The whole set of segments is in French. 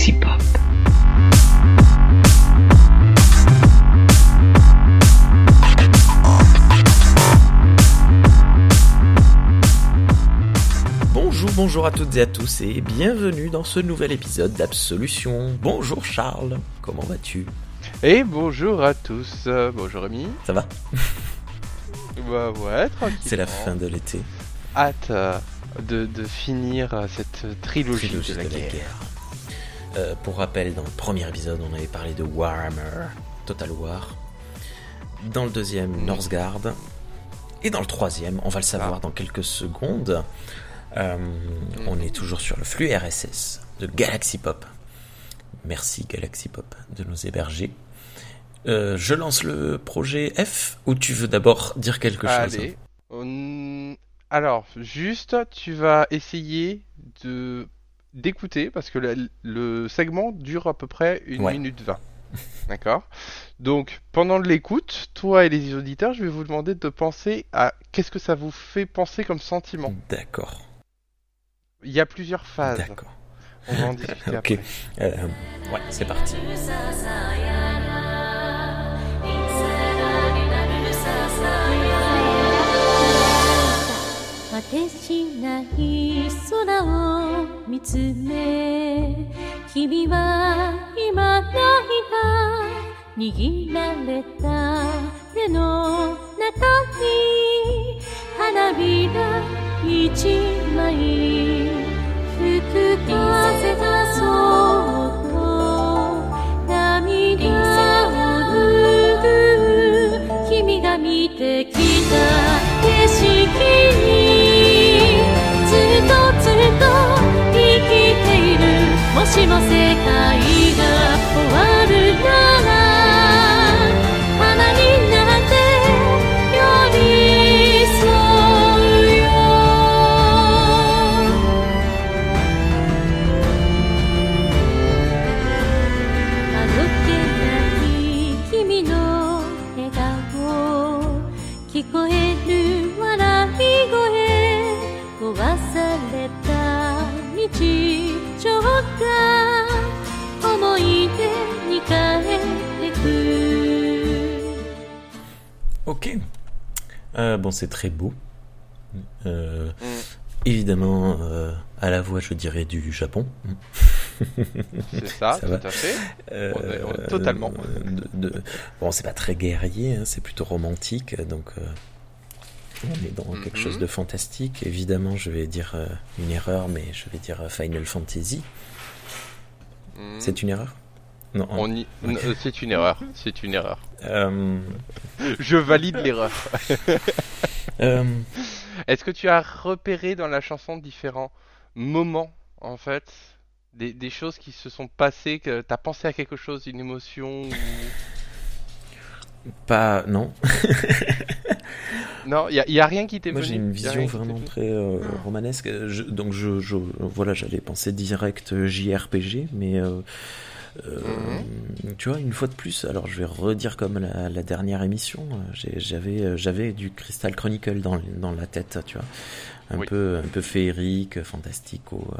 Pop. Bonjour, bonjour à toutes et à tous et bienvenue dans ce nouvel épisode d'Absolution. Bonjour Charles, comment vas-tu? Et bonjour à tous. Euh, bonjour Rémi. Ça va? Bah ouais, tranquille. C'est la fin de l'été. Hâte euh, de, de finir euh, cette trilogie, Trilogie de la guerre. Euh, pour rappel, dans le premier épisode, on avait parlé de Warhammer, Total War. Dans le deuxième, Northgard. Et dans le troisième, on va le savoir Ah. dans quelques secondes, euh, on est toujours sur le flux RSS de Galaxy Pop. Merci Galaxy Pop de nous héberger. Euh, je lance le projet F ou tu veux d'abord dire quelque chose? Allez. On- Alors, juste, tu vas essayer de d'écouter parce que le, le segment dure à peu près une Ouais. minute vingt. D'accord? Donc, pendant l'écoute, toi et les auditeurs, je vais vous demander de penser à qu'est-ce que ça vous fait penser comme sentiment. D'accord, Il y a plusieurs phases. d'accord. On va en discuter Ok. après. Euh, ouais, c'est parti. 見つめ君は今泣いた握られた手の中に花びら一枚吹く風がそうるもしも世界が終わる Euh, bon, c'est très beau. Euh, Évidemment, euh, à la voix, je dirais du Japon. C'est ça, Ça tout va. à fait. Euh, On est- on est totalement. de- de- Bon, c'est pas très guerrier, hein, c'est plutôt romantique, donc on est dans quelque Mhm. chose de fantastique. Évidemment, je vais dire une erreur, mais je vais dire Final Fantasy. Mhm. C'est une erreur? Non. hein. On y... euh, C'est une erreur. C'est une erreur. Euh, Je valide l'erreur. euh, Est-ce que tu as repéré dans la chanson différents moments, en fait, des, des choses qui se sont passées, que t'as pensé à quelque chose, une émotion ou... pas non. Non, il y, a- rien qui t'est Moi, j'ai une vision vraiment très euh, romanesque. Je- donc, je, je voilà, j'allais penser direct JRPG, mais euh, euh, tu vois, une fois de plus, alors je vais redire comme la, la dernière émission, euh, j'avais euh, j'avais du Crystal Chronicle dans, dans la tête, tu vois, un Oui. peu un peu féerique, fantastico,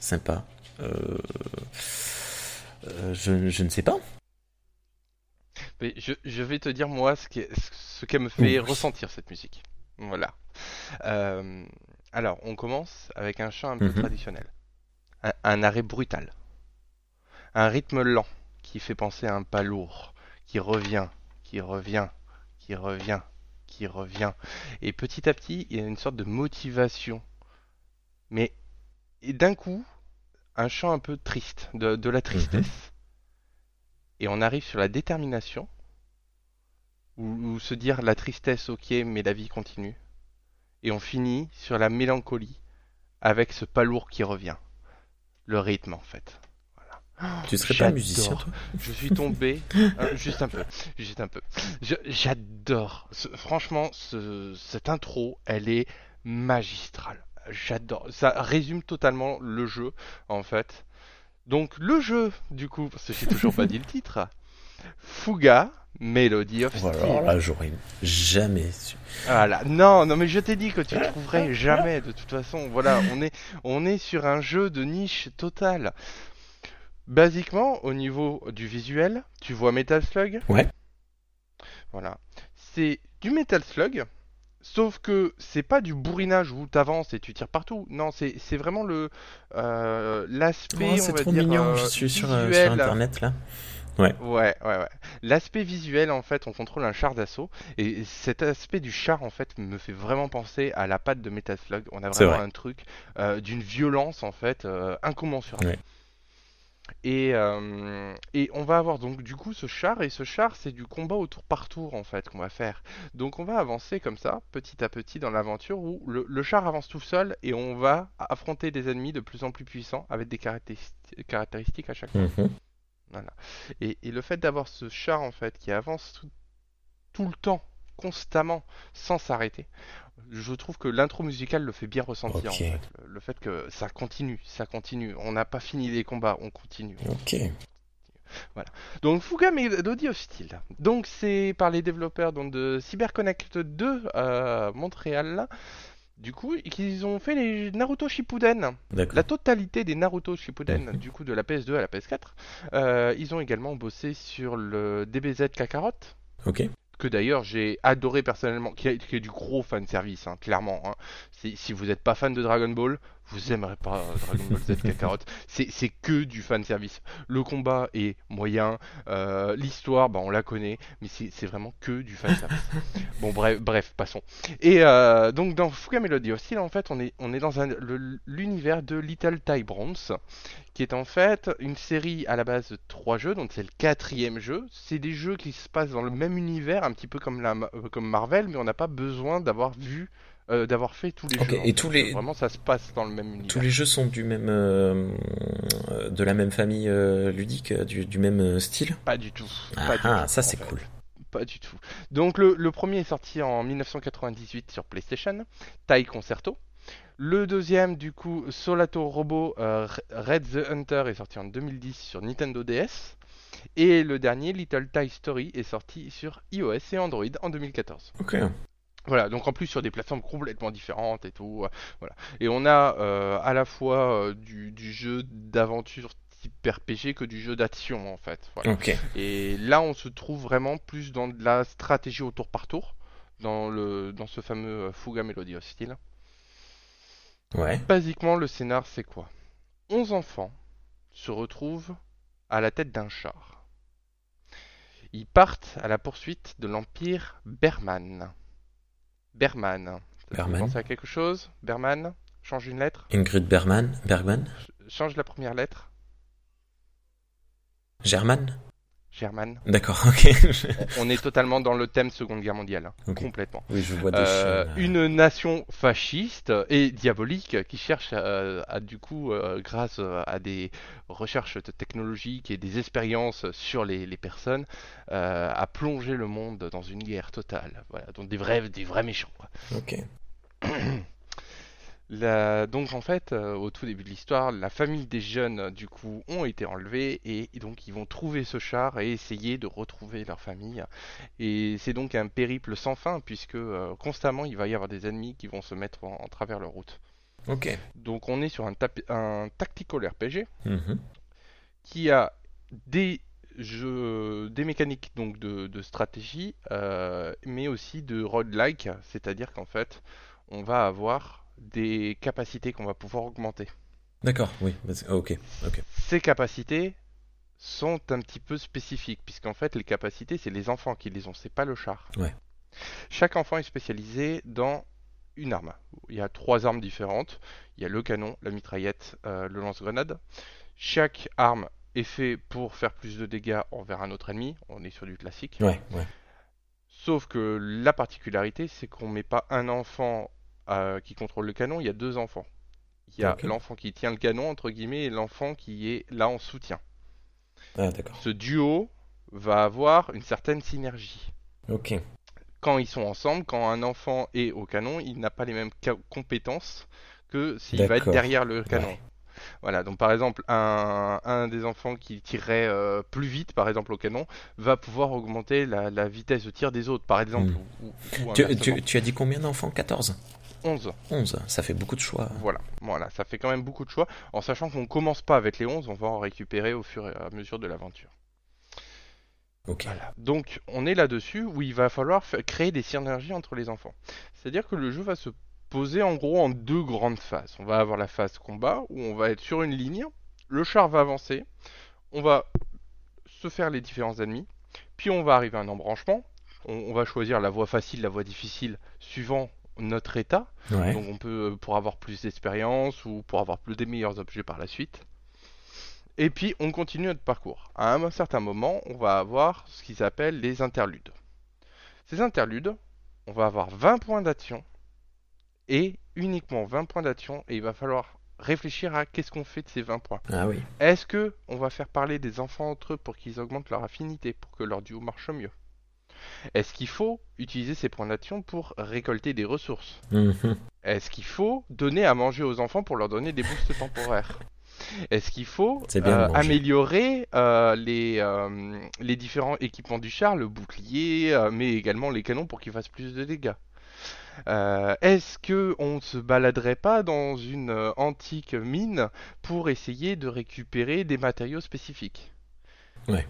sympa. Je, je ne sais pas. Mais je, je vais te dire, moi, ce qu'elle ce me fait ressentir, cette musique. Voilà. Euh, alors, on commence avec un chant un peu Mhm. traditionnel. Un, un arrêt brutal. Un rythme lent qui fait penser à un pas lourd, qui revient, qui revient, qui revient, qui revient. Et petit à petit, il y a une sorte de motivation. Mais d'un coup, un chant un peu triste, de, de la tristesse. Et on arrive sur la détermination, ou, ou se dire la tristesse, ok, mais la vie continue. Et on finit sur la mélancolie, avec ce pas lourd qui revient. Le rythme, en fait. Voilà. Tu serais pas musicien, toi Je suis tombé, euh, juste un peu, juste un peu. Je- J'adore. Ce- Franchement, ce- cette intro, elle est magistrale. J'adore. Ça résume totalement le jeu, en fait. Donc le jeu, du coup, parce que j'ai toujours pas dit le titre, Fuga, Melody of Voilà, Steel. alors là, j'aurais jamais su. Voilà. Non, non, mais je t'ai dit que tu trouverais jamais. De toute façon, voilà, on est, on est sur un jeu de niche totale. Basiquement, au niveau du visuel, tu vois Metal Slug Ouais. Voilà. C'est du Metal Slug, sauf que c'est pas du bourrinage où t'avances et tu tires partout. Non, c'est vraiment le euh, l'aspect. Oh, on c'est va trop dire, mignon, euh, je suis sur, euh, sur visuel. internet là. Ouais, ouais, ouais. L'aspect visuel, en fait, on contrôle un char d'assaut. Et cet aspect du char, en fait, me fait vraiment penser à la patte de Metal Slug. On a vraiment vrai. un truc euh, d'une violence, en fait, incommensurable. Ouais. Et, euh, et on va avoir donc du coup ce char, et ce char c'est du combat au tour par tour en fait qu'on va faire. Donc on va avancer comme ça, petit à petit dans l'aventure où le, le char avance tout seul et on va affronter des ennemis de plus en plus puissants avec des caractéristiques, caractéristiques à chaque fois. Mhm. Et, et le fait d'avoir ce char en fait qui avance tout, tout le temps, constamment, sans s'arrêter, je trouve que l'intro musicale le fait bien ressentir en Ok. fait. Le, le fait que ça continue, ça continue. On n'a pas fini les combats, on continue. Ok. Donc Fuga Melody Hostile. Donc c'est par les développeurs donc, de CyberConnect 2 à Montréal. Du coup, qu'ils ont fait les Naruto Shippuden. La totalité des Naruto Shippuden, du coup de la PS2 à la PS4. Euh, ils ont également bossé sur le DBZ Kakarot, Ok. Que d'ailleurs j'ai adoré personnellement, qui est, du gros fan service, clairement. hein. Si, si vous n'êtes pas fan de Dragon Ball, vous aimerez pas euh, Dragon Ball Z Kakarot. C'est c'est que du fan service. Le combat est moyen, euh, l'histoire, bah, on la connaît, mais c'est vraiment que du fan service. bon, bref, bref, passons. Et euh, donc dans Fuga Melody Hostile, en fait, on est, on est dans l'univers de Little Ty Bronze, qui est en fait une série à la base de trois jeux, donc c'est le quatrième jeu. C'est des jeux qui se passent dans le même univers, un petit peu comme, la, comme Marvel, mais on n'a pas besoin d'avoir vu, euh, d'avoir fait tous les jeux. en et fait. tous les- Vraiment, ça se passe dans le même univers. Tous les jeux sont du même, euh, euh, de la même famille ludique, du, du même style? Pas du tout. Ah, pas du ah, tout, ça c'est cool. Pas du tout. Donc le, le premier est sorti en 1998 sur PlayStation, Tai Concerto. Le deuxième, du coup, Solato Robo euh, Red the Hunter est sorti en 2010 sur Nintendo DS. Et le dernier, Little Ty Story, est sorti sur iOS et Android en 2014. Ok. Voilà, donc en plus sur des plateformes complètement différentes et tout. euh, voilà. Et on a euh, à la fois euh, du, du jeu d'aventure type RPG que du jeu d'action en fait. Voilà. Et là, on se trouve vraiment plus dans de la stratégie au tour par tour, dans, le, dans ce fameux Fuga Melody Hostile. Ouais. Basiquement, le scénar, c'est quoi? 11 enfants se retrouvent à la tête d'un char. Ils partent à la poursuite de l'Empire Berman. Berman. Berman. penser à quelque chose Berman Change une lettre Ingrid Bergman. Bergman. Ch- Change la première lettre German. German. D'accord. Ok. On est totalement dans le thème Seconde Guerre mondiale. hein. Complètement. oui, je vois des Euh, chaînes. une nation fasciste et diabolique qui cherche à, à, du coup, euh, grâce à des recherches te- technologiques et des expériences sur les, les personnes, euh, à plonger le monde dans une guerre totale. Voilà, donc des vrais, des vrais méchants. quoi. Ok. La- donc en fait, euh, au tout début de l'histoire, la famille des jeunes euh, du coup ont été enlevés et, et donc ils vont trouver ce char et essayer de retrouver leur famille. Et c'est donc un périple sans fin puisque euh, constamment il va y avoir des ennemis qui vont se mettre en, en travers leur route. Ok. Donc on est sur un, un tactical RPG Mhm. qui a des jeux, des mécaniques donc de, de stratégie, euh, mais aussi de roguelike, c'est-à-dire qu'en fait on va avoir des capacités qu'on va pouvoir augmenter. D'accord. Oui. Ok. Ok. Ces capacités sont un petit peu spécifiques, puisqu'en fait les capacités c'est les enfants qui les ont, c'est pas le char. Ouais. Chaque enfant est spécialisé dans une arme. Il y a trois armes différentes. Il y a le canon, la mitraillette, euh, le lance-grenade. Chaque arme est fait pour faire plus de dégâts envers un autre ennemi. On est sur du classique. Ouais. Ouais. Sauf que la particularité, c'est qu'on met pas un enfant euh, qui contrôle le canon, il y a deux enfants. Il y a l'enfant qui tient le canon, entre guillemets, et l'enfant qui est là en soutien. Ah. Ce duo va avoir une certaine synergie. Ok. Quand ils sont ensemble, quand un enfant est au canon, il n'a pas les mêmes compétences que s'il va être derrière le canon. Ouais. Voilà, donc par exemple, un, un des enfants qui tirerait euh, plus vite, par exemple au canon, va pouvoir augmenter la, la vitesse de tir des autres, par exemple. Mm. ou- ou- ou Tu, inversement. tu, tu as dit combien d'enfants? 14 11. 11, ça fait beaucoup de choix. Voilà, voilà, ça fait quand même beaucoup de choix, en sachant qu'on commence pas avec les 11, on va en récupérer au fur et à mesure de l'aventure. Ok. Voilà. Donc on est là-dessus où il va falloir fa- créer des synergies entre les enfants. C'est-à-dire que le jeu va se poser en gros en deux grandes phases. On va avoir la phase combat où on va être sur une ligne, le char va avancer, on va se faire les différents ennemis, puis on va arriver à un embranchement. On, on va choisir la voie facile, la voie difficile, suivant notre état. Ouais. Donc on peut, euh, pour avoir plus d'expérience ou pour avoir plus des meilleurs objets par la suite. Et puis on continue notre parcours. À un certain moment, on va avoir ce qu'ils appellent les interludes. Ces interludes, on va avoir 20 points d'action et uniquement 20 points d'action et il va falloir réfléchir à qu'est-ce qu'on fait de ces 20 points. Ah oui. Est-ce que on va faire parler des enfants entre eux pour qu'ils augmentent leur affinité, pour que leur duo marche mieux? Est-ce qu'il faut utiliser ces points d'action pour récolter des ressources? Mhm. est-ce qu'il faut donner à manger aux enfants pour leur donner des boosts temporaires? Est-ce qu'il faut euh, améliorer euh, les, euh, les différents équipements du char, le bouclier, mais également les canons pour qu'ils fassent plus de dégâts? Est-ce que on ne se baladerait pas dans une antique mine pour essayer de récupérer des matériaux spécifiques? Ouais.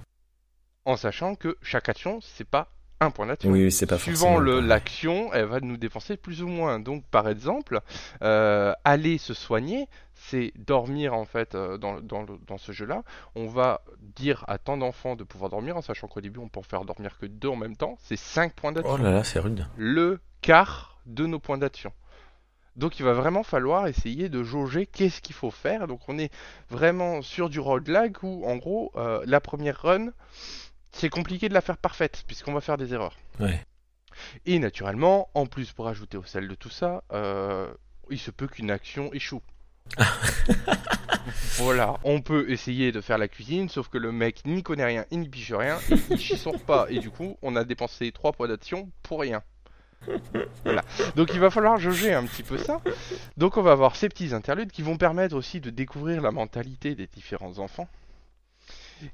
En sachant que chaque action, c'est pas un point d'action. Oui, c'est pas Suivant l'action, elle va nous dépenser plus ou moins. Donc, par exemple, euh, aller se soigner, c'est dormir en fait euh, dans, dans dans ce jeu-là. On va dire à tant d'enfants de pouvoir dormir, en sachant qu'au début on peut en faire dormir que deux en même temps. C'est 5 points d'action. Oh là là, c'est rude. Le quart de nos points d'action. Donc il va vraiment falloir essayer de jauger qu'est-ce qu'il faut faire. Donc on est vraiment sur du roguelike où en gros euh, la première run c'est compliqué de la faire parfaite puisqu'on va faire des erreurs. Ouais. Et naturellement, en plus pour ajouter au sel de tout ça, euh, il se peut qu'une action échoue. voilà, on peut essayer de faire la cuisine, sauf que le mec n'y connaît rien, il n'y piche rien, et il chie son repas, et du coup, on a dépensé 3 points d'action pour rien. Voilà. Donc il va falloir jauger un petit peu ça. Donc on va avoir ces petits interludes qui vont permettre aussi de découvrir la mentalité des différents enfants.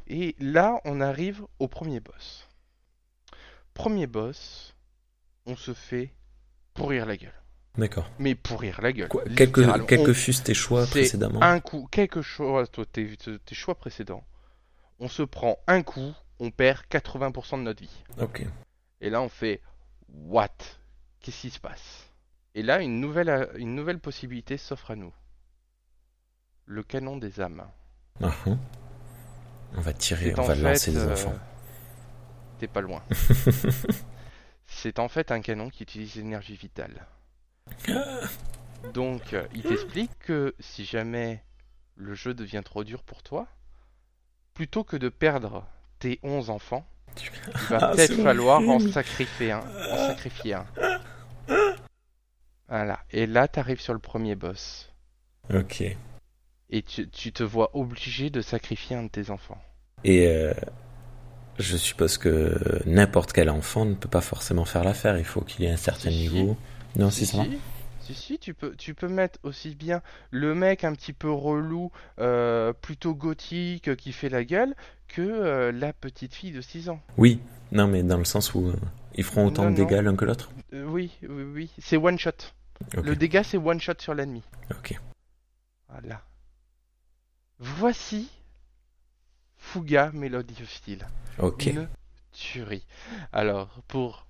Et là, on arrive au premier boss. Premier boss, on se fait pourrir la gueule. D'accord. Mais pourrir la gueule. Quoi, Quelques, quelques On- fussent tes choix précédemment. un coup, quelque chose, toi, tes, tes- choix précédents. On se prend un coup, on perd 80% de notre vie. Ok. Et là, on fait What? Qu'est-ce qui se passe? Et là, une nouvelle, une nouvelle possibilité s'offre à nous. Le canon des âmes. Hein. On va tirer, on va fait, lancer des euh, enfants. T'es pas loin. C'est en fait un canon qui utilise l'énergie vitale. Donc, euh, il t'explique que si jamais le jeu devient trop dur pour toi, plutôt que de perdre tes 11 enfants, il va Ah, peut-être falloir en sacrifier un. En sacrifier un. Voilà. Et là, t'arrives sur le premier boss. Ok. Et tu, tu te vois obligé de sacrifier un de tes enfants. Et euh, je suppose que n'importe quel enfant ne peut pas forcément faire l'affaire. Il faut qu'il ait un certain Si, si. niveau. Non, si, ça va. si, si, si, tu peux, tu peux mettre aussi bien le mec un petit peu relou, euh, plutôt gothique, qui fait la gueule, que euh, la petite fille de 6 ans. Oui. Non, mais dans le sens où ils feront autant Non, de dégâts l'un que l'autre? Oui, oui, oui, c'est one shot. Le dégât, c'est one shot sur l'ennemi. Ok. Voilà. Voici Fuga Melody of Steel. Ok. Une tuerie. Alors, pour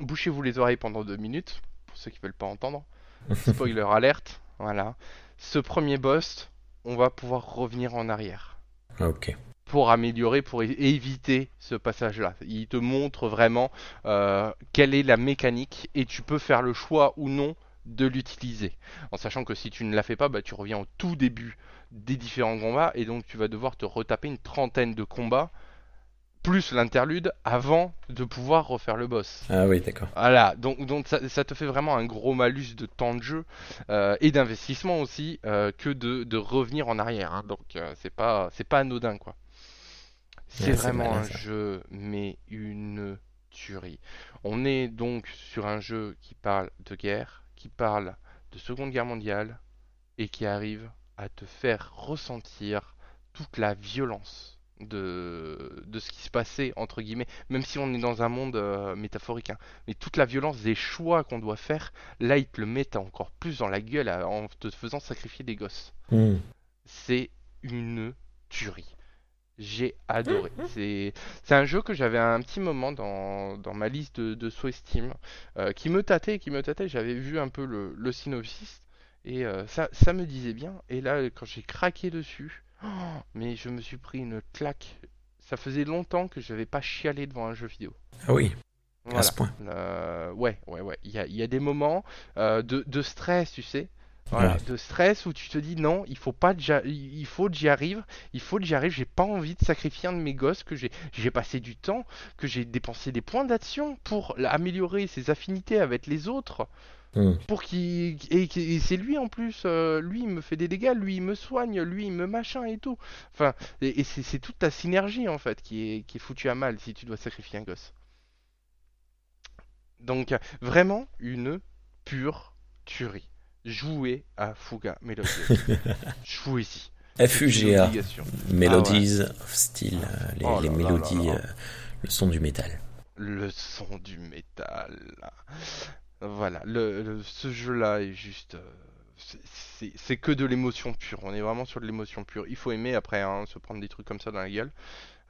bouchez-vous les oreilles pendant deux minutes, pour ceux qui veulent pas entendre. Spoiler alerte. Voilà. Ce premier boss, on va pouvoir revenir en arrière Ok. pour améliorer, pour éviter ce passage-là. Il te montre vraiment euh, quelle est la mécanique et tu peux faire le choix ou non de l'utiliser. En sachant que si tu ne la fais pas, bah, tu reviens au tout début des différents combats et donc tu vas devoir te retaper une trentaine de combats plus l'interlude avant de pouvoir refaire le boss. Ah oui, d'accord. Voilà, donc, donc ça, ça te fait vraiment un gros malus de temps de jeu euh, et d'investissement aussi euh, que de, de revenir en arrière. hein. Donc euh, c'est pas c'est pas anodin quoi. C'est Ouais, vraiment malin, un ça. jeu mais une tuerie. On est donc sur un jeu qui parle de guerre, qui parle de Seconde Guerre mondiale et qui arrive à te faire ressentir toute la violence de, de ce qui se passait, entre guillemets, même si on est dans un monde euh, métaphorique. hein. Mais toute la violence des choix qu'on doit faire, là, il te le met encore plus dans la gueule à- en te faisant sacrifier des gosses. Hmm. C'est une tuerie. J'ai adoré. C'est c'est un jeu que j'avais un petit moment dans, dans ma liste de, de souhaits Steam, euh, qui me tâtait, qui me tâtait. J'avais vu un peu le, le synopsis et euh, ça, ça me disait bien. Et là, quand j'ai craqué dessus, oh, mais je me suis pris une claque. Ça faisait longtemps que je n'avais pas chialé devant un jeu vidéo. Ah oui, à ce point. Euh, ouais, ouais, ouais. Il y a, y a des moments euh, de, de stress, tu sais. Voilà, Ouais. de stress où tu te dis non, il faut pas il faut que j'y arrive, il faut que j'y arrive, j'ai pas envie de sacrifier un de mes gosses que j'ai passé du temps, que j'ai dépensé des points d'action pour améliorer ses affinités avec les autres, Hmm. pour qu'il et, et c'est lui en plus, euh, lui il me fait des dégâts, lui il me soigne, lui il me machin et tout. Enfin, et, et c'est c'est toute ta synergie en fait qui est qui est foutue à mal si tu dois sacrifier un gosse. Donc, vraiment une pure tuerie. Jouer à Fuga Melodies. Jouez-y. FUGA. Melodies of Steel, euh, les, Oh les là mélodies, là là. euh, le son du métal. Le son du métal. Voilà, le, le- ce jeu-là est juste. euh, c'est- que de l'émotion pure. On est vraiment sur de l'émotion pure. Il faut aimer après hein, se prendre des trucs comme ça dans la gueule.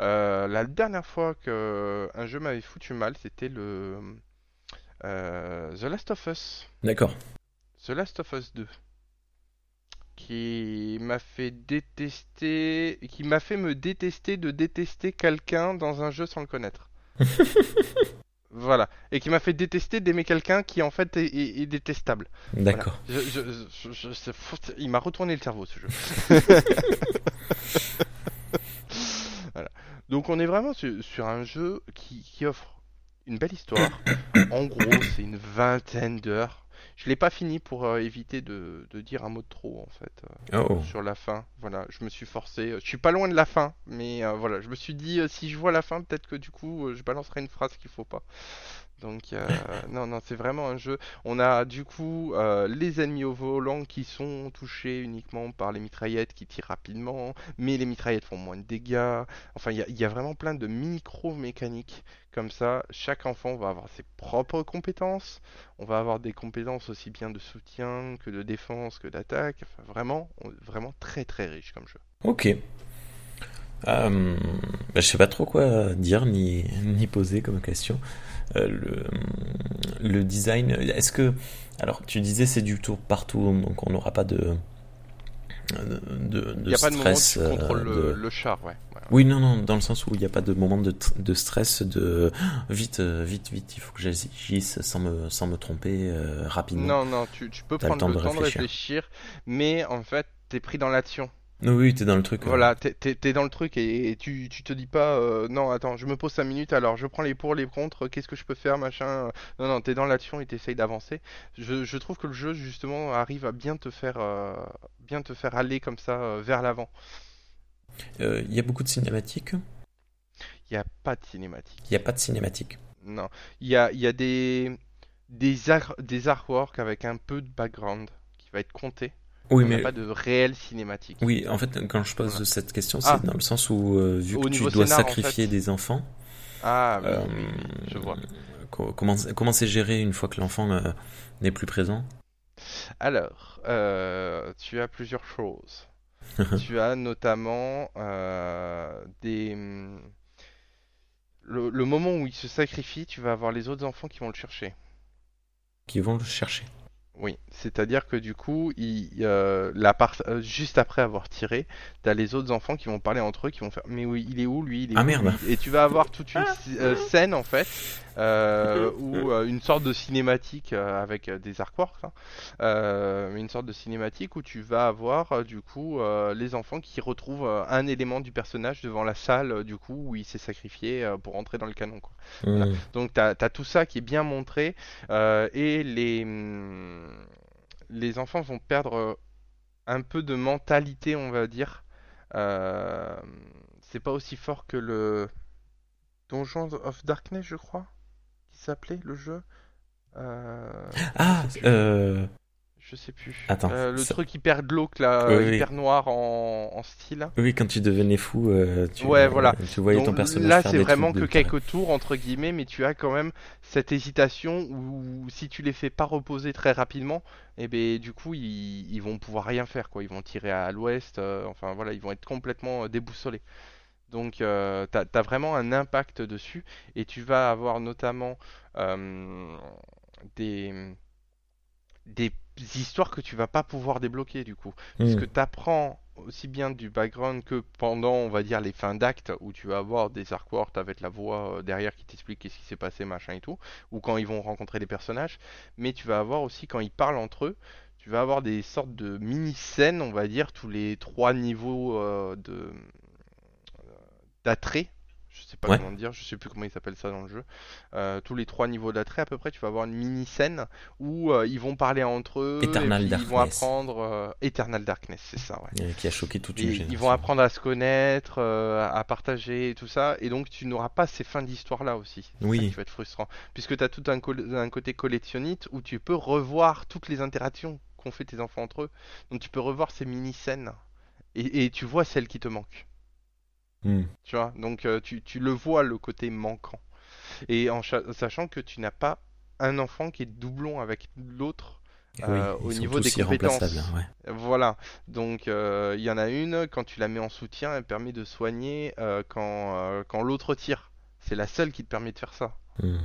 Euh, la dernière fois que un jeu m'avait foutu mal, c'était le euh, The Last of Us. D'accord. The Last of Us 2 qui m'a fait détester qui m'a fait me détester de détester quelqu'un dans un jeu sans le connaître. voilà, et qui m'a fait détester d'aimer quelqu'un qui en fait est, est- est détestable. D'accord. Je- je- je- il m'a retourné le cerveau ce jeu. Voilà. Donc on est vraiment sur, sur un jeu qui, qui offre une belle histoire. En gros, c'est une vingtaine d'heures. Je l'ai pas fini pour euh, éviter de, de dire un mot de trop en fait euh, Oh. sur la fin. Voilà, je me suis forcé. Je suis pas loin de la fin, mais euh, voilà, je me suis dit euh, si je vois la fin, peut-être que du coup, euh, je balancerai une phrase qu'il faut pas. Donc euh, non, non, c'est vraiment un jeu. On a du coup euh, les ennemis au volant qui sont touchés uniquement par les mitraillettes qui tirent rapidement, mais les mitraillettes font moins de dégâts. Enfin, il y a, vraiment plein de micro-mécaniques comme ça. Chaque enfant va avoir ses propres compétences. On va avoir des compétences aussi bien de soutien que de défense que d'attaque. Enfin, vraiment, vraiment très très riche comme jeu. Ok. Euh, bah, je sais pas trop quoi dire ni, ni poser comme question. Euh, le, le design, est-ce que. Alors, tu disais c'est du tour partout, donc on n'aura pas de. de, de Il n'y a pas de moment où stress. tu euh, contrôles le, de- le char, ouais. ouais. Oui, non, non, dans le sens où il n'y a pas de moment de, de stress, de vite, euh, vite, vite, il faut que j'agisse sans me, sans me tromper euh, rapidement. Non, non, tu, tu peux le prendre temps le de temps de réfléchir. réfléchir, mais en fait, t'es pris dans l'action. Oui, oui, t'es dans le truc. euh, Voilà, t'es, t'es- t'es dans le truc et, et tu, tu te dis pas, euh, non, attends, je me pose 5 minutes, alors je prends les pour, les contre, qu'est-ce que je peux faire, machin. Non, non, t'es dans l'action et t'essayes d'avancer. Je, je trouve que le jeu, justement, arrive à bien te faire, euh, bien te faire aller comme ça euh, vers l'avant. euh, Il y a beaucoup de cinématiques? Il n'y a pas de cinématique. Il n'y a pas de cinématiques. Non, il y a, y a des, des, ar- des artworks avec un peu de background qui va être compté. Oui, On mais pas de réelle cinématique. oui, en fait, quand je pose Voilà. cette question, Ah. c'est dans le sens où, euh, vu Au que tu dois scénar, en sacrifier fait. des enfants, Ah oui, euh, je vois. co- comment comment c'est géré une fois que l'enfant euh, n'est plus présent? Alors, tu as plusieurs choses. tu as notamment des... Le, le moment où il se sacrifie, tu vas avoir les autres enfants qui vont le chercher. qui vont le chercher. Oui, c'est-à-dire que du coup, il, euh, la part, euh, juste après avoir tiré, t'as les autres enfants qui vont parler entre eux, qui vont faire Mais oui, il est où lui il est Ah, où, merde. lui? Et tu vas avoir toute une euh, scène en fait, euh, où euh, une sorte de cinématique euh, avec euh, des artworks, hein, euh, une sorte de cinématique où tu vas avoir euh, du coup euh, les enfants qui retrouvent euh, un élément du personnage devant la salle euh, du coup où il s'est sacrifié euh, pour entrer dans le canon. Quoi. Voilà. Hmm. Donc tu as, tout ça qui est bien montré euh, et les, hum, les enfants vont perdre euh, un peu de mentalité, on va dire. Euh, c'est pas aussi fort que le Donjon of Darkness, je crois, qui s'appelait le jeu. Euh, Ah, euh, Je sais plus. Attends, Euh, le ça- truc hyper glauque là, Oui, oui. hyper noir en, en style. Oui, quand tu devenais fou, euh, tu, Ouais, voilà. tu voyais Donc, ton personnage là, c'est vraiment que de- quelques tours entre guillemets, mais tu as quand même cette hésitation où si tu les fais pas reposer très rapidement, et ben du coup ils, ils vont pouvoir rien faire quoi. Ils vont tirer à l'ouest, euh, enfin voilà, ils vont être complètement euh, déboussolés. Donc euh, t'as, t'as vraiment un impact dessus et tu vas avoir notamment euh, des des histoires que tu vas pas pouvoir débloquer du coup. Parce Hmm. que tu apprends aussi bien du background que pendant, on va dire, les fins d'acte où tu vas avoir des artworks avec la voix euh, derrière qui t'explique qu'est-ce qui s'est passé, machin et tout, ou quand ils vont rencontrer des personnages, mais tu vas avoir aussi quand ils parlent entre eux, tu vas avoir des sortes de mini-scènes, on va dire, tous les trois niveaux euh, de d'attrait. Je sais pas Ouais. comment dire, je sais plus comment il s'appelle ça dans le jeu. Euh, tous les trois niveaux d'attrait à peu près, tu vas avoir une mini scène où euh, ils vont parler entre eux, Eternal et puis ils vont apprendre euh, Eternal Darkness, c'est ça, ouais. qui a choqué toute une Et génération. ils vont apprendre à se connaître, à partager et tout ça, et donc tu n'auras pas ces fins d'histoire là aussi. Oui. ça qui va être frustrant, puisque tu as tout un, côté collectionnite où tu peux revoir toutes les interactions qu'ont fait tes enfants entre eux. Donc tu peux revoir ces mini scènes et, et tu vois celles qui te manquent. Hmm. Tu vois, donc euh, tu, tu le vois le côté manquant. Et en cha- sachant que tu n'as pas un enfant qui est doublon avec l'autre Oui, euh, ils au niveau des compétences. hein, ouais. Voilà, donc euh, il y en a une, quand tu la mets en soutien, elle permet de soigner euh, quand, quand l'autre tire. C'est la seule qui te permet de faire ça. Hmm.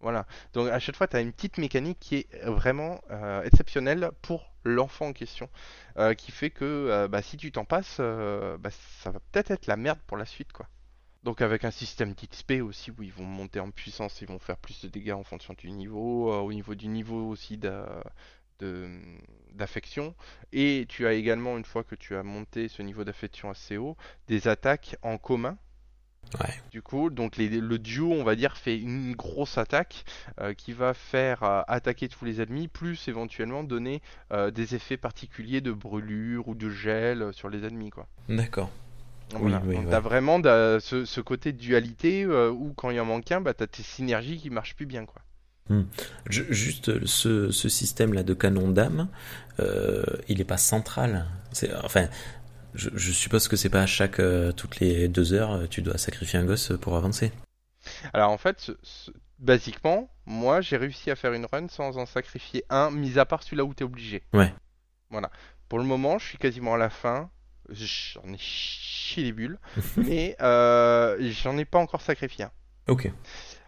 Voilà, donc à chaque fois, tu as une petite mécanique qui est vraiment exceptionnelle pour l'enfant en question, euh, qui fait que euh, bah, si tu t'en passes, euh, bah, ça va peut-être être la merde pour la suite, quoi. Donc avec un système d'XP aussi où ils vont monter en puissance, ils vont faire plus de dégâts en fonction du niveau, au niveau du niveau aussi d'affection. Et tu as également, une fois que tu as monté ce niveau d'affection assez haut, des attaques en commun. Ouais. Du coup, donc les- le duo, on va dire, fait une grosse attaque euh, qui va faire euh, attaquer tous les ennemis, plus éventuellement donner euh, des effets particuliers de brûlure ou de gel sur les ennemis, quoi. D'accord. Voilà. oui, ouais. t'as vraiment ce, ce côté de dualité où quand il en manque un, bah t'as tes synergies qui marchent plus bien, quoi. Je- juste ce, ce système-là de canon d'âme, euh, il est pas central. C'est, enfin, je, je suppose que c'est pas à chaque euh, toutes les deux heures, euh, tu dois sacrifier un gosse pour avancer. Alors en fait, ce- ce- basiquement, moi j'ai réussi à faire une run sans en sacrifier un, mis à part celui-là où t'es obligé. Ouais. Voilà. Pour le moment, je suis quasiment à la fin. J'en ai chié les bulles, mais euh, j'en ai pas encore sacrifié un. Ok.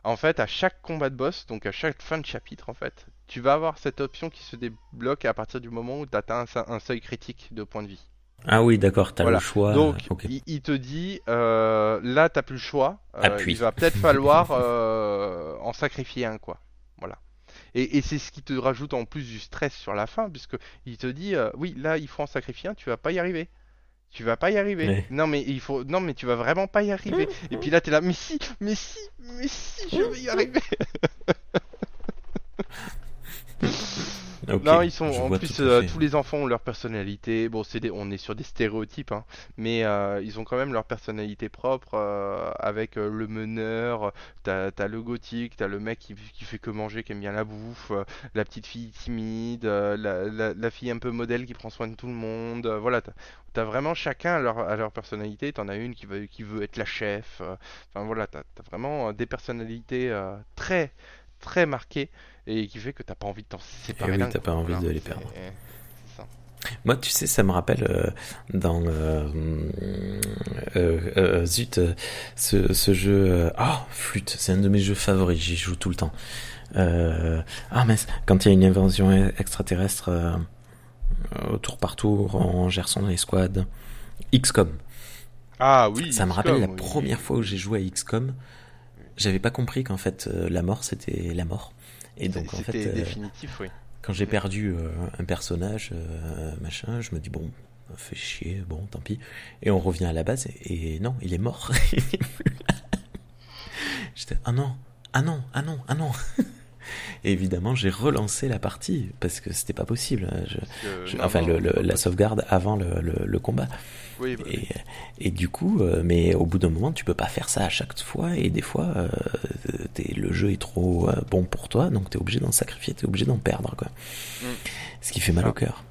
En fait, à chaque combat de boss, donc à chaque fin de chapitre, en fait, tu vas avoir cette option qui se débloque à partir du moment où tu atteins un, un seuil critique de points de vie. Ah oui, d'accord, t'as Voilà. le choix. Donc, il, il te dit, euh, là, t'as plus le choix. euh, Appuie. il va peut-être falloir euh, en sacrifier un, quoi. Voilà. Et, et c'est ce qui te rajoute en plus du stress sur la fin, puisque il te dit, oui, là, il faut en sacrifier un, tu vas pas y arriver. Tu vas pas y arriver. Non mais il faut, non mais tu vas vraiment pas y arriver. Et puis là, t'es là, mais si, mais si, mais si, je vais y arriver. Ok, Non, ils sont en plus euh, tous les enfants ont leur personnalité. Bon, c'est des- on est sur des stéréotypes, hein, mais euh, ils ont quand même leur personnalité propre euh, avec euh, le meneur. T'as t'as le gothique, t'as le mec qui, qui fait que manger, qui aime bien la bouffe, euh, la petite fille timide, euh, la, la- la fille un peu modèle qui prend soin de tout le monde. voilà, t'as as vraiment chacun à leur, à leur personnalité. T'en as une qui veut, qui veut être la chef. Enfin voilà, t'as as vraiment des personnalités euh, très très marquées et qui fait que t'as pas envie de t'en séparer. oui, d'un t'as coup, pas envie de les perdre. ça. Moi, tu sais, ça me rappelle euh, dans euh, euh, zut ce, ce jeu. Ah, flûte, c'est un de mes jeux favoris. J'y joue tout le temps. Ah mince, quand il y a une invasion extraterrestre tour par tour, on gère son escouade. XCOM. Ah oui, Ça me rappelle la oui. première fois où j'ai joué à XCOM. J'avais pas compris qu'en fait la mort c'était la mort. Et donc en fait, euh, définitif, oui. quand j'ai perdu euh, un personnage, euh, machin, je me dis bon, fait chier, bon, tant pis. Et on revient à la base et, et non, il est mort. J'étais ah non, ah non, ah non, ah non. Et évidemment, j'ai relancé la partie parce que c'était pas possible. Je- je- non, enfin, le- le- la sauvegarde avant le combat. Oui, bah, oui. Et, et du coup, euh, mais au bout d'un moment, tu peux pas faire ça à chaque fois. Et des fois, euh, le jeu est trop euh, bon pour toi, donc t'es obligé d'en sacrifier, t'es obligé d'en perdre, quoi. Mm. Ce qui fait mal au cœur.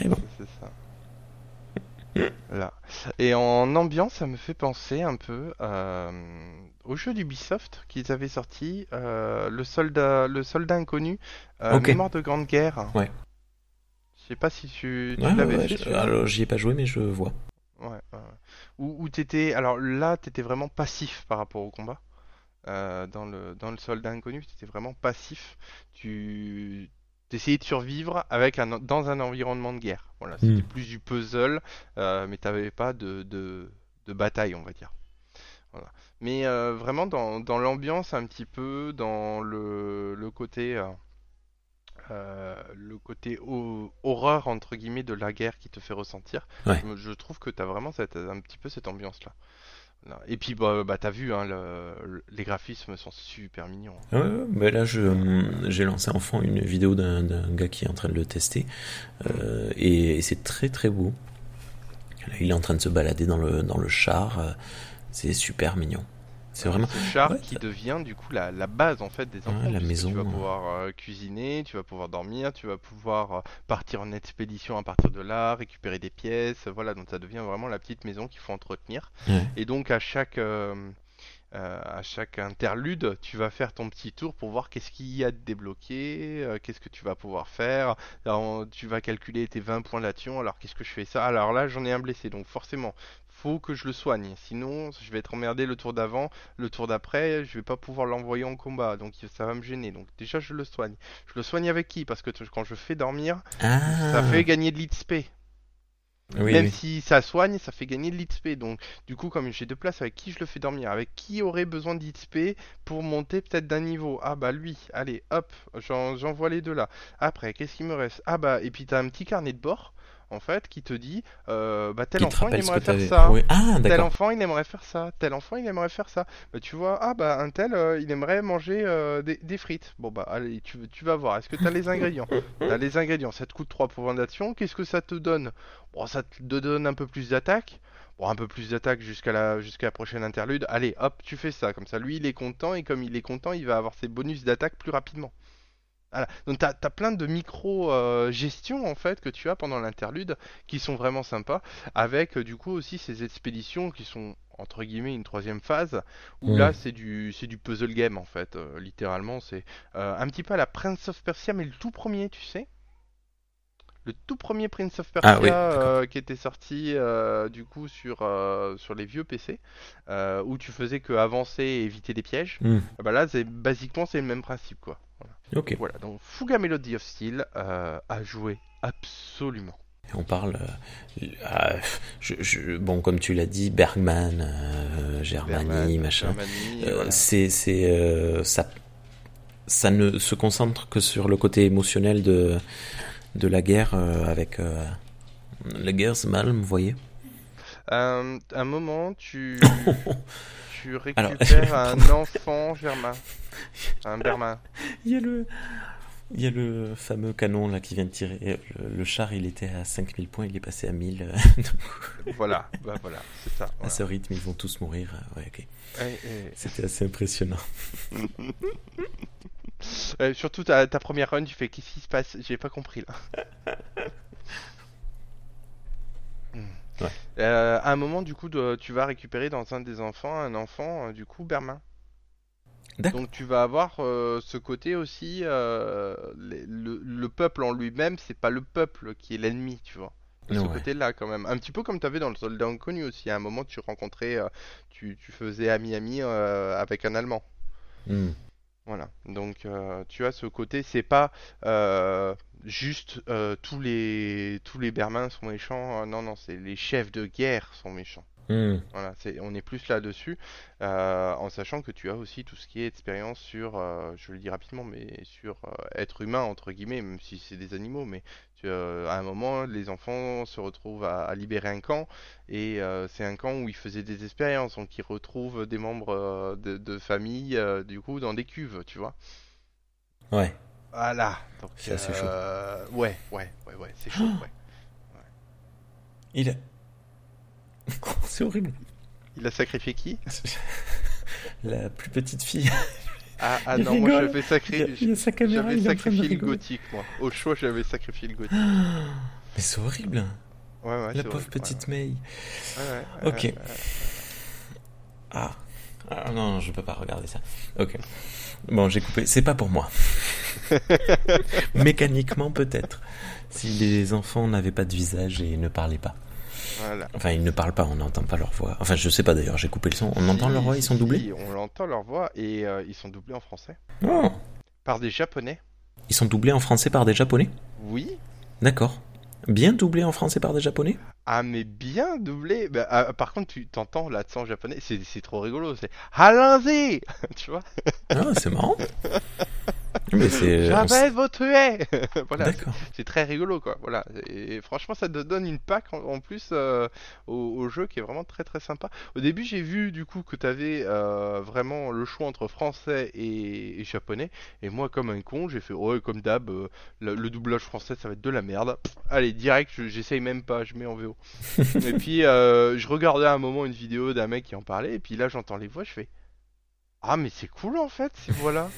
Et bon. C'est ça. Là. Et en ambiance, ça me fait penser un peu euh, au jeu d'Ubisoft qu'ils avaient sorti, euh, le soldat, le soldat inconnu, euh. Mémoire de Grande Guerre. Ouais. Je sais pas si tu, tu Ouais, l'avais ouais, je- alors, j'y ai pas joué, mais je vois. Ouais, ouais. Où, t'étais, alors là, t'étais vraiment passif par rapport au combat. Euh, dans le, dans le soldat inconnu, t'étais vraiment passif. Tu essayais de survivre avec un, dans un environnement de guerre. Voilà, c'était Hmm. plus du puzzle, euh, mais t'avais pas de, de, de bataille, on va dire. Voilà. Mais euh, vraiment dans, dans l'ambiance un petit peu, dans le, le côté, euh, le côté ho- horreur entre guillemets de la guerre qui te fait ressentir. Ouais. Je, trouve que t'as vraiment cette, un petit peu cette ambiance-là. Là. Et puis bah, bah t'as vu, hein, le- le- les graphismes sont super mignons. Ouais, mais là, je, hum, j'ai lancé en fond une vidéo d'un, gars qui est en train de le tester. Euh, et, et c'est très très beau. Là, il est en train de se balader dans le, dans le char. euh, C'est super mignon. C'est vraiment. Ce char Ouais, qui devient du coup la, la base en fait des enfants. Ouais, la maison, Tu vas pouvoir euh, cuisiner, tu vas pouvoir dormir, tu vas pouvoir euh, partir en expédition à partir de là, récupérer des pièces. Voilà, donc ça devient vraiment la petite maison qu'il faut entretenir. Ouais. Et donc à chaque euh, euh, à chaque interlude, tu vas faire ton petit tour pour voir qu'est-ce qu'il y a de débloqué, euh, qu'est-ce que tu vas pouvoir faire. Alors, tu vas calculer tes 20 points d'action. Alors qu'est-ce que je fais ça? Alors là, j'en ai un blessé, donc forcément, faut que je le soigne. Sinon, je vais être emmerdé le tour d'avant, le tour d'après, je vais pas pouvoir l'envoyer en combat, donc ça va me gêner. Donc déjà, je le soigne. Je le soigne avec qui? Parce que quand je fais dormir, Ah ça fait gagner de l'XP. oui, Même oui. si ça soigne, ça fait gagner de l'XP. Donc, du coup, comme j'ai deux places, avec qui je le fais dormir Avec qui aurait besoin d'XP pour monter peut-être d'un niveau? Ah bah lui, allez, hop, j'en- j'envoie les deux là. Après, qu'est-ce qu'il me reste? Ah bah, et puis t'as un petit carnet de bord, en fait, qui te dit euh, Bah tel te enfant, il aimerait faire ça. Ah, Tel enfant, il aimerait faire ça. Tel enfant, il aimerait faire ça. Bah, tu vois, ah bah un tel, euh, il aimerait manger euh, des, des frites. Bon bah allez, tu, tu vas voir. Est-ce que tu as les ingrédients? T'as les ingrédients. Ça te coûte 3 points d'action. Qu'est-ce que ça te donne? Bon, ça te donne un peu plus d'attaque. Bon, un peu plus d'attaque jusqu'à la, jusqu'à la prochaine interlude. Allez, hop, tu fais ça. Comme ça, lui, il est content. Et comme il est content, il va avoir ses bonus d'attaque plus rapidement. Voilà. Donc t'as as plein de micro-gestions en fait que tu as pendant l'interlude qui sont vraiment sympas avec euh, du coup aussi ces expéditions qui sont entre guillemets une troisième phase où Mm. là c'est du c'est du puzzle game en fait euh, littéralement c'est euh, un petit peu à la Prince of Persia mais le tout premier tu sais le tout premier Prince of Persia Ah oui, euh, qui était sorti euh, du coup sur euh, sur les vieux PC euh, où tu faisais que avancer et éviter des pièges. Ah bah là c'est basiquement c'est le même principe quoi voilà. Ok. Voilà, donc Fuga Melody of Steel euh, a joué absolument. On parle. euh, je- je- bon, comme tu l'as dit, Bergman, euh, Germany, Berman, machin. Euh, voilà. c'est c'est ça ça ne se concentre que sur le côté émotionnel de de la guerre avec la guerre c'est mal vous voyez un moment, tu, tu Alors, récupères un enfant germain. Un bermain. il y a le il y a le fameux canon là qui vient de tirer le, le char il était à 5000 points il est passé à 1000 euh, donc, Voilà, bah voilà, c'est ça. à ce rythme ils vont tous mourir ouais ok Et- c'était assez impressionnant euh, surtout ta, ta première run, tu fais qu'est-ce qui se passe? J'ai pas compris là. Hmm. Ouais. Euh, à un moment, du coup, de- tu vas récupérer dans un des enfants un enfant, euh, du coup, bermain. Donc tu vas avoir euh, ce côté aussi, euh, les- le, le peuple en lui-même, c'est pas le peuple qui est l'ennemi, tu vois. De ce Ouais. côté-là quand même. Un petit peu comme tu avais dans le soldat inconnu aussi. À un moment, tu rencontrais, tu, tu faisais ami-ami avec un Allemand. Hmm. Voilà. Donc tu as ce côté, c'est pas juste euh, tous les tous les Bermins sont méchants. euh, non, non, c'est les chefs de guerre sont méchants. Hmm. Voilà, on est plus là-dessus, euh, en sachant que tu as aussi tout ce qui est expérience sur, euh, je le dis rapidement, mais sur euh, être humain, entre guillemets, même si c'est des animaux, mais tu, à un moment, les enfants se retrouvent à, à libérer un camp, et c'est un camp où ils faisaient des expériences, donc ils retrouvent des membres de, de famille, du coup, dans des cuves, tu vois. Ouais. Voilà. C'est assez chaud. euh, Ouais, ouais, ouais, ouais, c'est chaud, ouais. Il a. c'est horrible. Il a sacrifié qui? La plus petite fille. Ah, ah non, moi rigole. j'avais Il y sacrifié. J'avais sacrifié le gothique, moi. Au choix, j'avais sacrifié le gothique. Mais c'est horrible. Ouais, ouais, La pauvre horrible, petite May. ouais, ouais, ouais, Ok. Ah. Ah non, je peux pas regarder ça. Ok. Bon, j'ai coupé. C'est pas pour moi. Mécaniquement, peut-être. Si les enfants n'avaient pas de visage et ne parlaient pas. Voilà. Enfin, ils ne parlent pas, on n'entend pas leur voix. Enfin, je sais pas d'ailleurs, j'ai coupé le son. On entend leur voix, ils sont doublés? On entend leur voix et euh, ils sont doublés en français. Oh. Par des japonais. Ils sont doublés en français par des japonais? Oui. D'accord. Bien doublés en français par des japonais Ah, mais bien doublés. Bah, ah, par contre, tu t'entends l'accent japonais. C'est trop rigolo. C'est Halanzi Tu vois Ah, c'est marrant. J'avais votre haie Voilà. C'est très rigolo, quoi. Voilà. Et franchement, ça te donne une pack en, en plus euh, au, au jeu qui est vraiment très très sympa. Au début, j'ai vu du coup que tu avais vraiment le choix entre français et, et japonais. Et moi, comme un con, j'ai fait ouais, comme d'hab, euh, le, le doublage français, ça va être de la merde. Pff, allez, direct, je- j'essaye même pas, je mets en VO. et puis, euh, je regardais à un moment une vidéo d'un mec qui en parlait. Et puis là, j'entends les voix, je fais ah, mais c'est cool en fait, ces voix-là.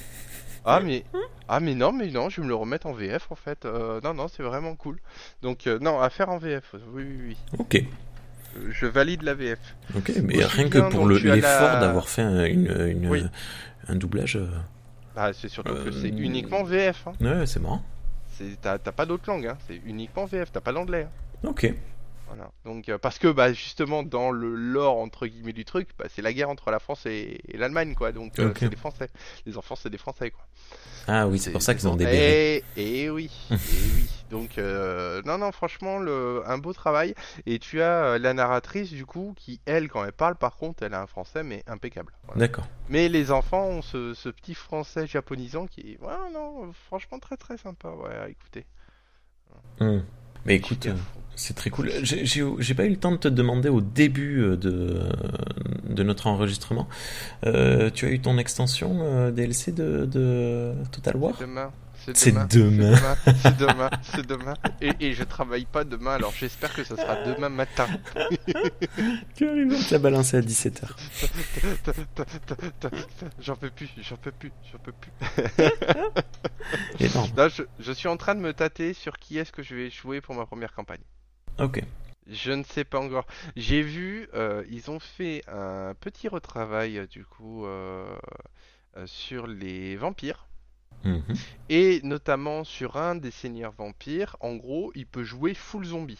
Ah mais ah mais non mais non je vais me le remettre en VF en fait Euh, non non c'est vraiment cool donc euh, non à faire en VF oui oui oui Ok. Euh, je valide la VF Ok, mais rien que bien, pour le- l'effort la- d'avoir fait un, une, une- Oui. un doublage. euh, ah c'est surtout que Euh, c'est uniquement VF hein. Ouais, c'est marrant. t'as pas d'autre langue hein. c'est uniquement VF t'as pas d'anglais hein. Ok. Voilà donc euh, parce que bah justement dans le lore entre guillemets du truc bah, c'est la guerre entre la France et, et l'Allemagne quoi donc euh, c'est des Français les enfants c'est des Français quoi Ah oui, c'est pour ça qu'ils ont des bérets. Et, et Eh, oui, et oui. Donc euh, non non franchement le, un beau travail et tu as la narratrice du coup qui elle quand elle parle par contre elle a un français mais impeccable. Voilà. D'accord. Mais les enfants ont ce, ce petit français japonisant qui est ouais non franchement très très sympa ouais à écouter. Hmm. Mais écoute, Super. C'est très cool. J'ai- pas eu le temps de te demander au début euh, de, de notre enregistrement. Euh, tu as eu ton extension euh, DLC de, de Total War C'est demain. C'est demain. C'est demain. C'est demain. Et, et je travaille pas demain alors j'espère que ça sera demain matin. Tu arrives à te la balancer à 17h. J'en peux plus, j'en peux plus, j'en peux plus. Là, je, je suis en train de me tâter sur qui est-ce que je vais jouer pour ma première campagne. Ok. Je ne sais pas encore. J'ai vu, euh, ils ont fait un petit retravail euh, du coup euh, sur les vampires. Mhm. Et notamment sur un des seigneurs vampires, en gros, il peut jouer full zombie.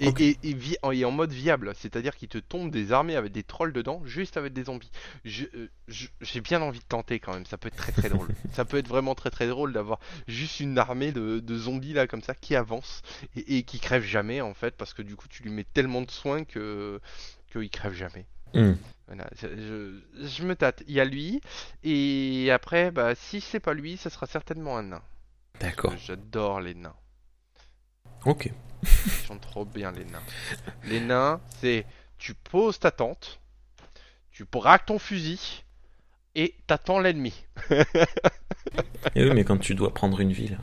Et, Ok. et- et vi- et en mode viable, c'est-à-dire qu'il te tombe des armées avec des trolls dedans, juste avec des zombies. Je- euh, je- J'ai bien envie de tenter quand même, ça peut être très très drôle. ça peut être vraiment très très drôle d'avoir juste une armée de, de zombies là comme ça qui avance et, qui crève jamais en fait, parce que du coup tu lui mets tellement de soins que qu'il crève jamais. Hmm. Voilà, je, je- je me tâte. Il y a lui, et après, bah, si c'est pas lui, ça sera certainement un nain. D'accord. J'adore les nains. Ok. Ils sont trop bien, les nains. Les nains, c'est tu poses ta tente, tu braques ton fusil, et t'attends l'ennemi. Et oui, mais quand tu dois prendre une ville.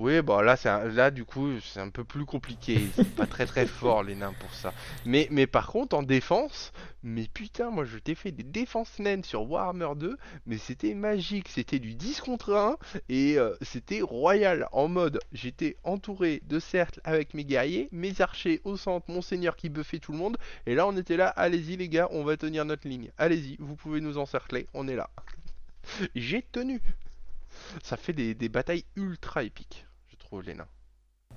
Oui, bah là, un- là du coup, c'est un peu plus compliqué. Ils sont pas très très forts les nains pour ça. Mais, par contre, en défense, mais putain, moi je t'ai fait des défenses naines sur Warhammer 2, mais c'était magique. C'était du 10 contre 1 et euh, c'était royal. En mode, j'étais entouré de cercles avec mes guerriers, mes archers au centre, mon seigneur qui buffait tout le monde. Et là, on était là, allez-y les gars, on va tenir notre ligne. Allez-y, vous pouvez nous encercler, on est là. J'ai tenu. Ça fait des, batailles ultra épiques, trouve, les nains.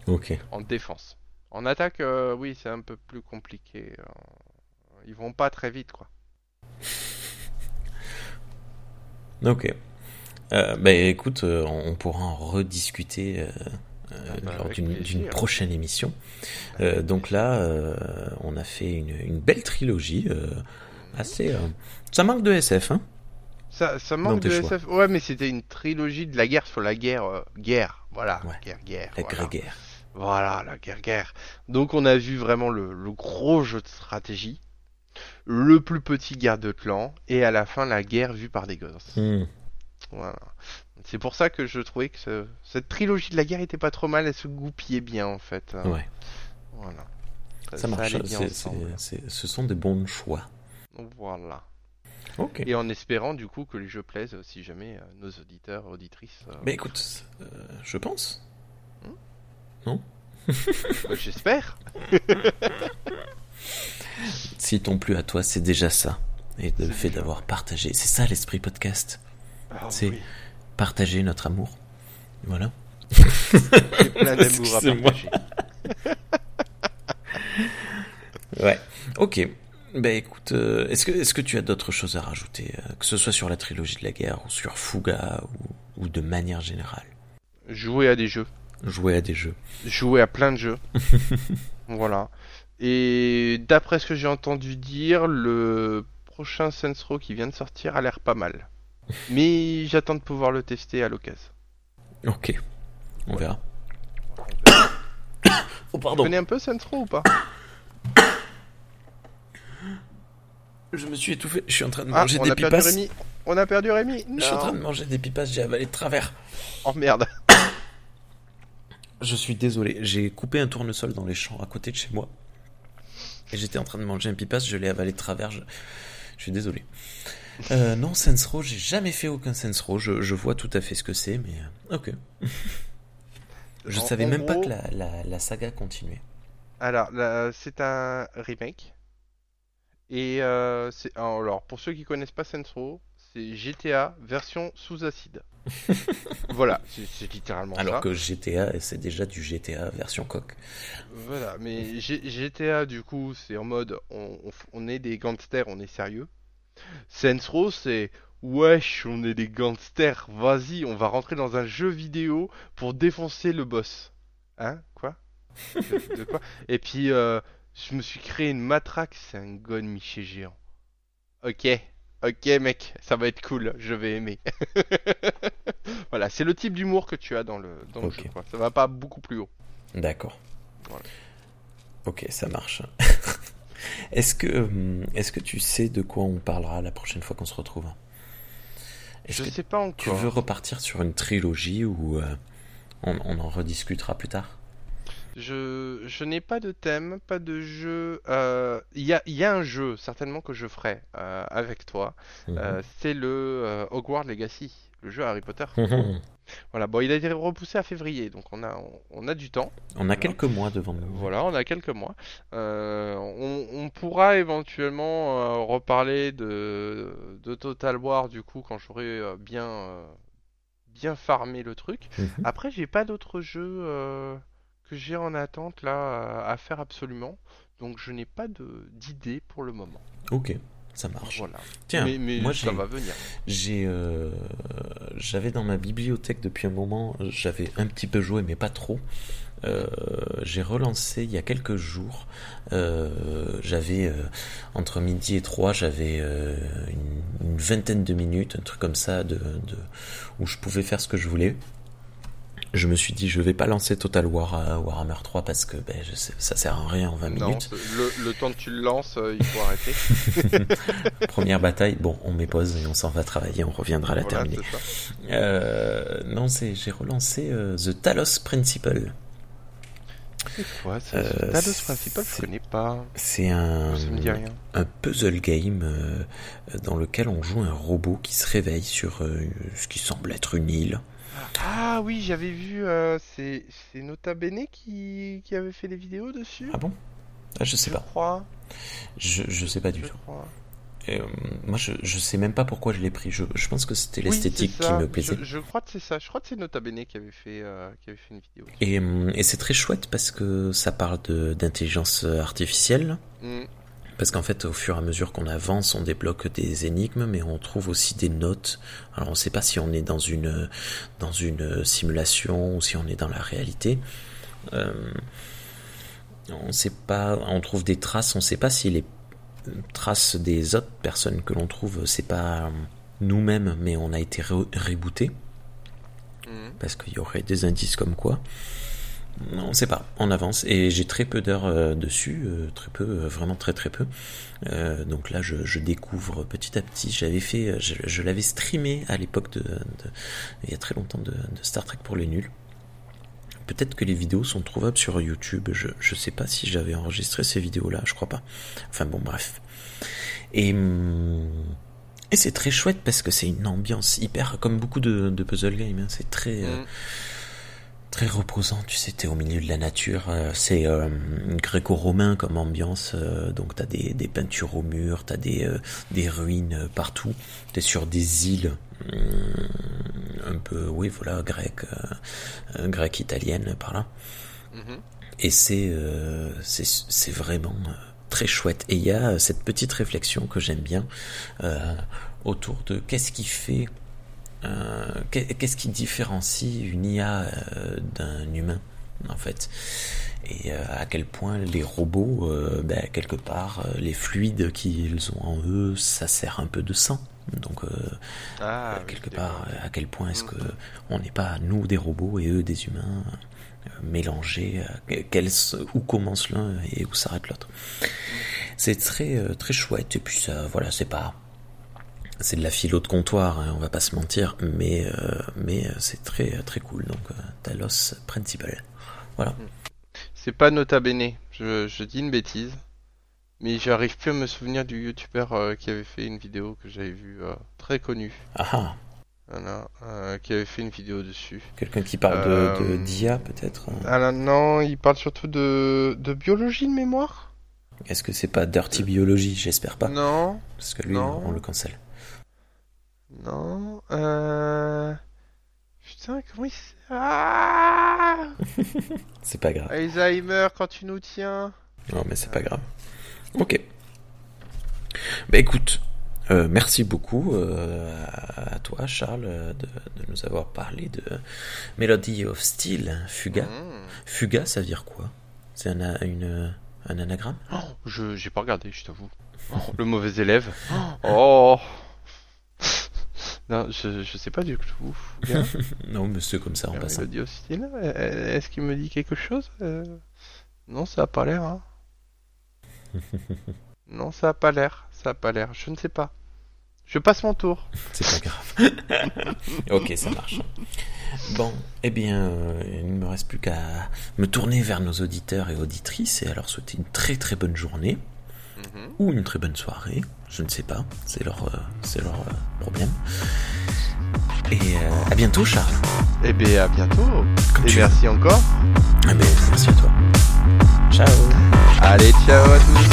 Ok. En défense. En attaque, euh, oui, c'est un peu plus compliqué. euh, Ils vont pas très vite, quoi. Ok. Euh, bah écoute, euh, on pourra en rediscuter euh, Ah bah, lors d'une prochaine émission. Euh, donc là, euh, on a fait une, une belle trilogie. euh, assez. Ça manque de SF, hein Ça, ça manque de choix. SF. Ouais, mais c'était une trilogie de la guerre sur la guerre. euh, guerre, voilà. Ouais. Guerre, guerre. La voilà. grégaire. Voilà, la guerre, guerre. Donc on a vu vraiment le, le gros jeu de stratégie, le plus petit guerre de clan, et à la fin la guerre vue par des gosses. Hmm. Voilà. C'est pour ça que je trouvais que ce- cette trilogie de la guerre était pas trop mal, elle se goupillait bien en fait. Euh, Ouais, Voilà. ça marche. allait bien ce sont des bons choix. Voilà. Et en espérant du coup que les jeux plaisent si jamais euh, nos auditeurs, auditrices. euh, Mais écoute, euh, je pense. bah, J'espère. S'ils t'ont plu à toi, c'est déjà ça. Et le fait d'avoir partagé. C'est ça l'esprit podcast. Ah, C'est- oui. Partager notre amour. Voilà. Plein d'amour à partager. Ouais. Ok. Ben écoute, euh, est-ce que, est-ce que tu as d'autres choses à rajouter, euh, que ce soit sur la trilogie de la guerre ou sur Fuga ou, ou de manière générale? Jouer à des jeux. Jouer à des jeux. Jouer à plein de jeux. voilà. Et d'après ce que j'ai entendu dire, le prochain Saints Row qui vient de sortir a l'air pas mal. Mais j'attends de pouvoir le tester à l'occasion. Ok. On verra. Oh Tu pardon. connais un peu Saints Row ou pas? Je me suis étouffé. Je suis en train de Ah, manger on des a perdu pipas. Rémi. On a perdu Rémi. Je suis en train de Non. manger des pipas. J'ai avalé de travers. Oh merde. Je suis désolé, j'ai coupé un tournesol dans les champs à côté de chez moi. Et j'étais en train de manger un pipas, je l'ai avalé de travers. Je, je suis désolé. Euh, non, Saints Row, j'ai jamais fait aucun Saints Row. Je, je vois tout à fait ce que c'est, mais euh, ok. Je En- savais en même pas que la, la, la saga continuait. Alors, c'est un remake. Et euh, c'est alors pour ceux qui connaissent pas Saints Row, c'est GTA version sous acide. voilà, c'est littéralement Alors ça. que GTA, c'est déjà du GTA version coque. Voilà, mais G- GTA du coup, c'est en mode on, on est des gangsters, on est sérieux. Saints Row, c'est wesh, on est des gangsters, vas-y, on va rentrer dans un jeu vidéo pour défoncer le boss. Hein? Quoi? De, de quoi? Et puis, euh, je me suis créé une matraque, c'est un gun miché géant. Ok, ok mec, ça va être cool, je vais aimer. voilà, c'est le type d'humour que tu as dans le, dans le jeu. Quoi. Ça va pas beaucoup plus haut. D'accord. Voilà. Ok, ça marche. est-ce que, hum, est-ce que tu sais de quoi on parlera la prochaine fois qu'on se retrouve? Je sais pas tu encore. veux repartir sur une trilogie ou euh, on, on en rediscutera plus tard? Je, je n'ai pas de thème, pas de jeu. euh, Il y a, il y a un jeu, certainement, que je ferai euh, avec toi. Mhm. Euh, c'est le Hogwarts Legacy, le jeu Harry Potter. Voilà, bon, il a été repoussé à février, donc on a, on, on a du temps. On a quelques mois devant nous. Voilà, on a quelques mois. Euh, on, on pourra éventuellement euh, reparler de, de Total War, du coup, quand j'aurai euh, bien, bien farmé le truc. Mhm. Après, j'ai pas d'autres jeux que j'ai en attente là à, à faire absolument. Donc je n'ai pas d'idée pour le moment. Ok, ça marche. Voilà. Tiens, mais mais moi ça va venir. j'ai, euh, j'avais dans ma bibliothèque depuis un moment, j'avais un petit peu joué mais pas trop. Euh, j'ai relancé il y a quelques jours. Euh, j'avais euh, entre midi et 3 j'avais euh, une, une vingtaine de minutes, un truc comme ça, de, de où je pouvais faire ce que je voulais. Je me suis dit, je vais pas lancer Total War à Warhammer 3 parce que ben, je sais, ça sert à rien en 20 Non, minutes. le, le temps que tu le lances, euh, il faut arrêter. Première bataille, bon, on met pause et on s'en va travailler, on reviendra la Voilà, terminer. Euh, non, c'est, j'ai relancé euh, The Talos Principle. C'est quoi ça Euh, Talos Principal, je connais pas. C'est un, un puzzle game euh, dans lequel on joue un robot qui se réveille sur euh, ce qui semble être une île. Ah oui, j'avais vu. euh, c'est c'est Nota Bene qui, qui avait fait les vidéos dessus. Ah bon ah, Je sais je pas. crois. Je, je sais pas du Je tout. crois. Et, euh, moi, je, je sais même pas pourquoi je l'ai pris. Je, je pense que c'était l'esthétique qui me plaisait. Je, je crois que c'est ça. Je crois que c'est Nota Bene qui avait fait, euh, qui avait fait une vidéo. Et, hum, et c'est très chouette parce que ça parle de, d'intelligence artificielle. Mm. Parce qu'en fait, au fur et à mesure qu'on avance, on débloque des énigmes, mais on trouve aussi des notes. Alors, on ne sait pas si on est dans une dans une simulation ou si on est dans la réalité. Euh, on sait pas. On trouve des traces. On ne sait pas si les traces des autres personnes que l'on trouve, c'est pas nous-mêmes, mais on a été re- rebooté Mm. parce qu'il y aurait des indices comme quoi. On ne sait pas, on avance et j'ai très peu d'heures euh, dessus, euh, très peu, euh, vraiment très très peu. Donc là, je, découvre petit à petit. J'avais fait, je, l'avais streamé à l'époque de, il y a très longtemps de, Star Trek pour les nuls. Peut-être que les vidéos sont trouvables sur YouTube. Je je sais pas si j'avais enregistré ces vidéos-là, je crois pas. Enfin bon, bref. Et hum, c'est très chouette parce que c'est une ambiance hyper, comme beaucoup de, puzzle games. hein, c'est très euh, Mm. Très reposant, tu sais, t'es au milieu de la nature, euh, c'est euh, gréco-romain comme ambiance, euh, donc t'as des, des peintures au mur, t'as des, euh, des ruines euh, partout, t'es sur des îles hum, un peu, oui voilà, grecques, euh, grecques italiennes par là, Mhm. et c'est euh, c'est c'est vraiment très chouette. Et il y a cette petite réflexion que j'aime bien euh, autour de qu'est-ce qui fait, qu'est-ce qui différencie une IA euh, d'un humain en fait? Et euh, à quel point les robots, euh, ben, quelque part, euh, les fluides qu'ils ont en eux, ça sert un peu de sang? Donc, euh, Ah, euh, oui, quelque part, à quel point est-ce Mm. que on n'est pas nous des robots et eux des humains euh, mélangés euh, quel- où commence l'un et où s'arrête l'autre? C'est très euh, très chouette et puis ça, voilà, c'est pas c'est de la philo de comptoir, hein, on va pas se mentir, mais euh, mais euh, c'est très très cool. Donc euh, Talos Principal, voilà. C'est pas Nota Bene, je, je dis une bêtise. Mais j'arrive plus à me souvenir du youtubeur euh, qui avait fait une vidéo que j'avais vue euh, très connue. Ah ah, Voilà, euh, qui avait fait une vidéo dessus. quelqu'un qui parle de, de Euh, d'IA peut-être. Ah non, il parle surtout de, de biologie de mémoire Est-ce que c'est pas Dirty Biology? J'espère pas, Non, parce que lui non. on le cancelle. Non, euh... Putain, comment il... Ah C'est pas grave. Alzheimer, quand tu nous tiens Non, mais c'est pas grave. Ok. Bah écoute, euh, merci beaucoup euh, à, toi, Charles, de, de nous avoir parlé de Melody of Steel, Fuga. Mmh. Fuga, ça veut dire quoi? C'est un, une, un anagramme? Oh, je j'ai pas regardé, je t'avoue. Oh, le mauvais élève. Oh. Non, je, je sais pas du tout. Non, mais c'est comme ça en passant. mélodie hostile. Est-ce qu'il me dit quelque chose Euh, Non, ça a pas l'air. Hein. non, ça a pas l'air. Ça a pas l'air. Je ne sais pas. Je passe mon tour. C'est pas grave. ok, ça marche. Bon, eh bien, euh, il ne me reste plus qu'à me tourner vers nos auditeurs et auditrices et alors souhaiter une très très bonne journée. Ou une très bonne soirée. Je ne sais pas, c'est leur, euh, c'est leur euh, problème. Et euh, à bientôt, Charles. Eh bien, à bientôt. Comme Et tu merci encore. Ah ben, merci à toi. Ciao. Allez, ciao à tous.